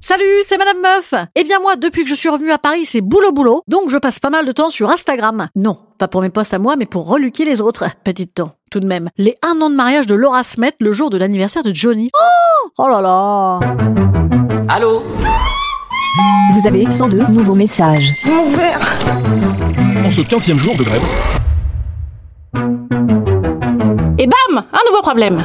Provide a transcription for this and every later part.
Salut, c'est Madame Meuf. Eh bien moi, depuis que je suis revenue à Paris, c'est boulot boulot, donc je passe pas mal de temps sur Instagram. Non, pas pour mes posts à moi, mais pour reluquer les autres. Petit temps, tout de même. Les un an de mariage de Laura Smet le jour de l'anniversaire de Johnny. Oh, oh là là. Allô Vous avez 102 nouveaux messages. En ce 15 jour de grève, Et bam, un nouveau problème.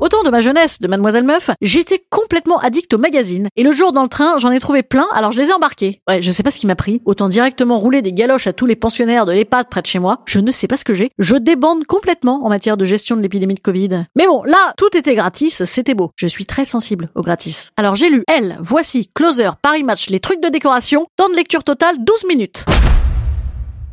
Au temps de ma jeunesse de Mademoiselle Meuf, j'étais complètement addict aux magazines. Et le jour dans le train, j'en ai trouvé plein, alors je les ai embarqués. Ouais, je sais pas ce qui m'a pris. Autant directement rouler des galoches à tous les pensionnaires de l'EHPAD près de chez moi. Je ne sais pas ce que j'ai. Je débande complètement en matière de gestion de l'épidémie de Covid. Mais bon, là, tout était gratis, c'était beau. Je suis très sensible au gratis. Alors j'ai lu Elle, voici, Closer, Paris Match, les trucs de décoration, temps de lecture total 12 minutes.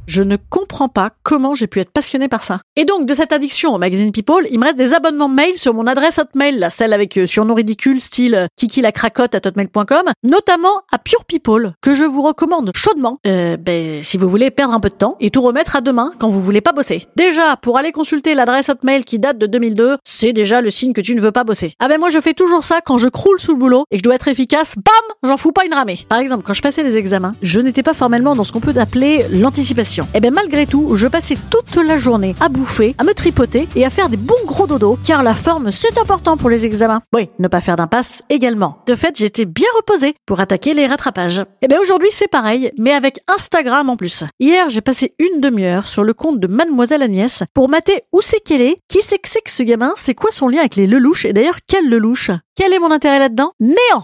Je ne comprends pas comment j'ai pu être passionné par ça. Et donc, de cette addiction au magazine People, il me reste des abonnements mail sur mon adresse hotmail, la celle avec euh, surnom ridicule, style euh, Kiki la cracotte à hotmail.com, notamment à Pure People, que je vous recommande chaudement. Euh, ben, si vous voulez perdre un peu de temps et tout remettre à demain quand vous voulez pas bosser. Déjà, pour aller consulter l'adresse hotmail qui date de 2002, c'est déjà le signe que tu ne veux pas bosser. Ah ben moi, je fais toujours ça quand je croule sous le boulot et que je dois être efficace, bam, j'en fous pas une ramée. Par exemple, quand je passais des examens, je n'étais pas formellement dans ce qu'on peut appeler l'anticipation. Et ben malgré tout, je passais toute la journée à bouffer, à me tripoter et à faire des bons gros dodos, car la forme c'est important pour les examens. Oui, ne pas faire d'impasse également. De fait, j'étais bien reposée pour attaquer les rattrapages. Et ben aujourd'hui c'est pareil, mais avec Instagram en plus. Hier, j'ai passé une demi-heure sur le compte de Mademoiselle Agnès pour mater où c'est qu'elle est, qui c'est que c'est que ce gamin, c'est quoi son lien avec les Lelouch et d'ailleurs quel Lelouch Quel est mon intérêt là-dedans? Néant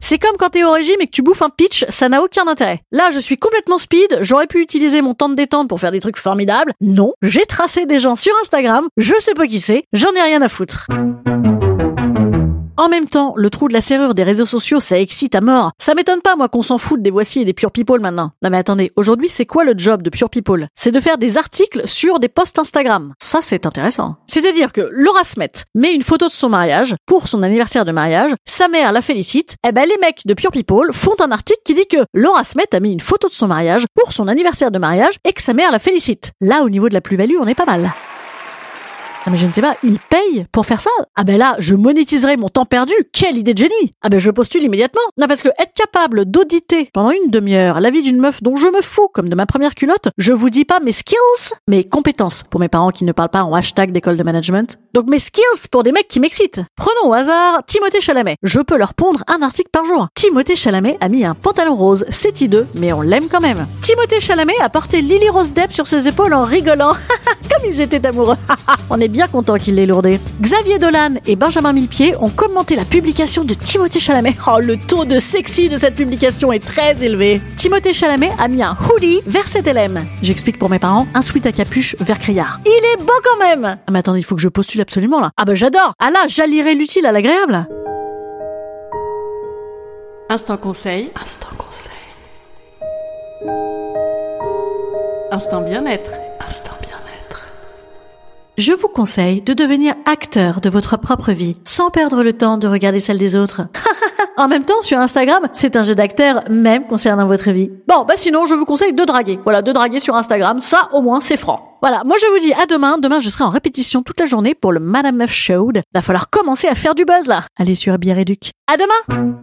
c'est comme quand t'es au régime et que tu bouffes un pitch, ça n'a aucun intérêt. Là, je suis complètement speed, j'aurais pu utiliser mon temps de détente pour faire des trucs formidables. Non, j'ai tracé des gens sur Instagram, je sais pas qui c'est, j'en ai rien à foutre. En même temps, le trou de la serrure des réseaux sociaux, ça excite à mort. Ça m'étonne pas, moi, qu'on s'en foute des voici et des Pure People maintenant. Non mais attendez, aujourd'hui, c'est quoi le job de Pure People? C'est de faire des articles sur des posts Instagram. Ça, c'est intéressant. C'est-à-dire que Laura Smet met une photo de son mariage pour son anniversaire de mariage, sa mère la félicite, et ben les mecs de Pure People font un article qui dit que Laura Smet a mis une photo de son mariage pour son anniversaire de mariage et que sa mère la félicite. Là, au niveau de la plus-value, on est pas mal. Ah mais je ne sais pas, ils payent pour faire ça Ah ben là, je monétiserai mon temps perdu. Quelle idée de génie Ah ben je postule immédiatement. Non parce que être capable d'auditer pendant une demi-heure la vie d'une meuf dont je me fous comme de ma première culotte, je vous dis pas mes skills, mes compétences pour mes parents qui ne parlent pas en hashtag d'école de management. Donc mes skills pour des mecs qui m'excitent. Prenons au hasard Timothée Chalamet. Je peux leur pondre un article par jour. Timothée Chalamet a mis un pantalon rose, c'est hideux, mais on l'aime quand même. Timothée Chalamet a porté Lily Rose Depp sur ses épaules en rigolant. comme ils étaient amoureux. on est content qu'il l'ait lourdé. Xavier Dolan et Benjamin Millepied ont commenté la publication de Timothée Chalamet. Oh, le taux de sexy de cette publication est très élevé. Timothée Chalamet a mis un hoodie vers cette LM. J'explique pour mes parents, un sweat à capuche vert criard. Il est beau quand même Ah mais attendez, il faut que je postule absolument là. Ah bah j'adore Ah là, j'allierai l'utile à l'agréable Instant conseil. Instant conseil. Instant bien-être. Instant bien-être. Je vous conseille de devenir acteur de votre propre vie, sans perdre le temps de regarder celle des autres. en même temps, sur Instagram, c'est un jeu d'acteur, même concernant votre vie. Bon, bah sinon, je vous conseille de draguer. Voilà, de draguer sur Instagram, ça au moins c'est franc. Voilà, moi je vous dis à demain. Demain, je serai en répétition toute la journée pour le Madame Meuf Show. Va falloir commencer à faire du buzz là. Allez sur Bière Duc. À demain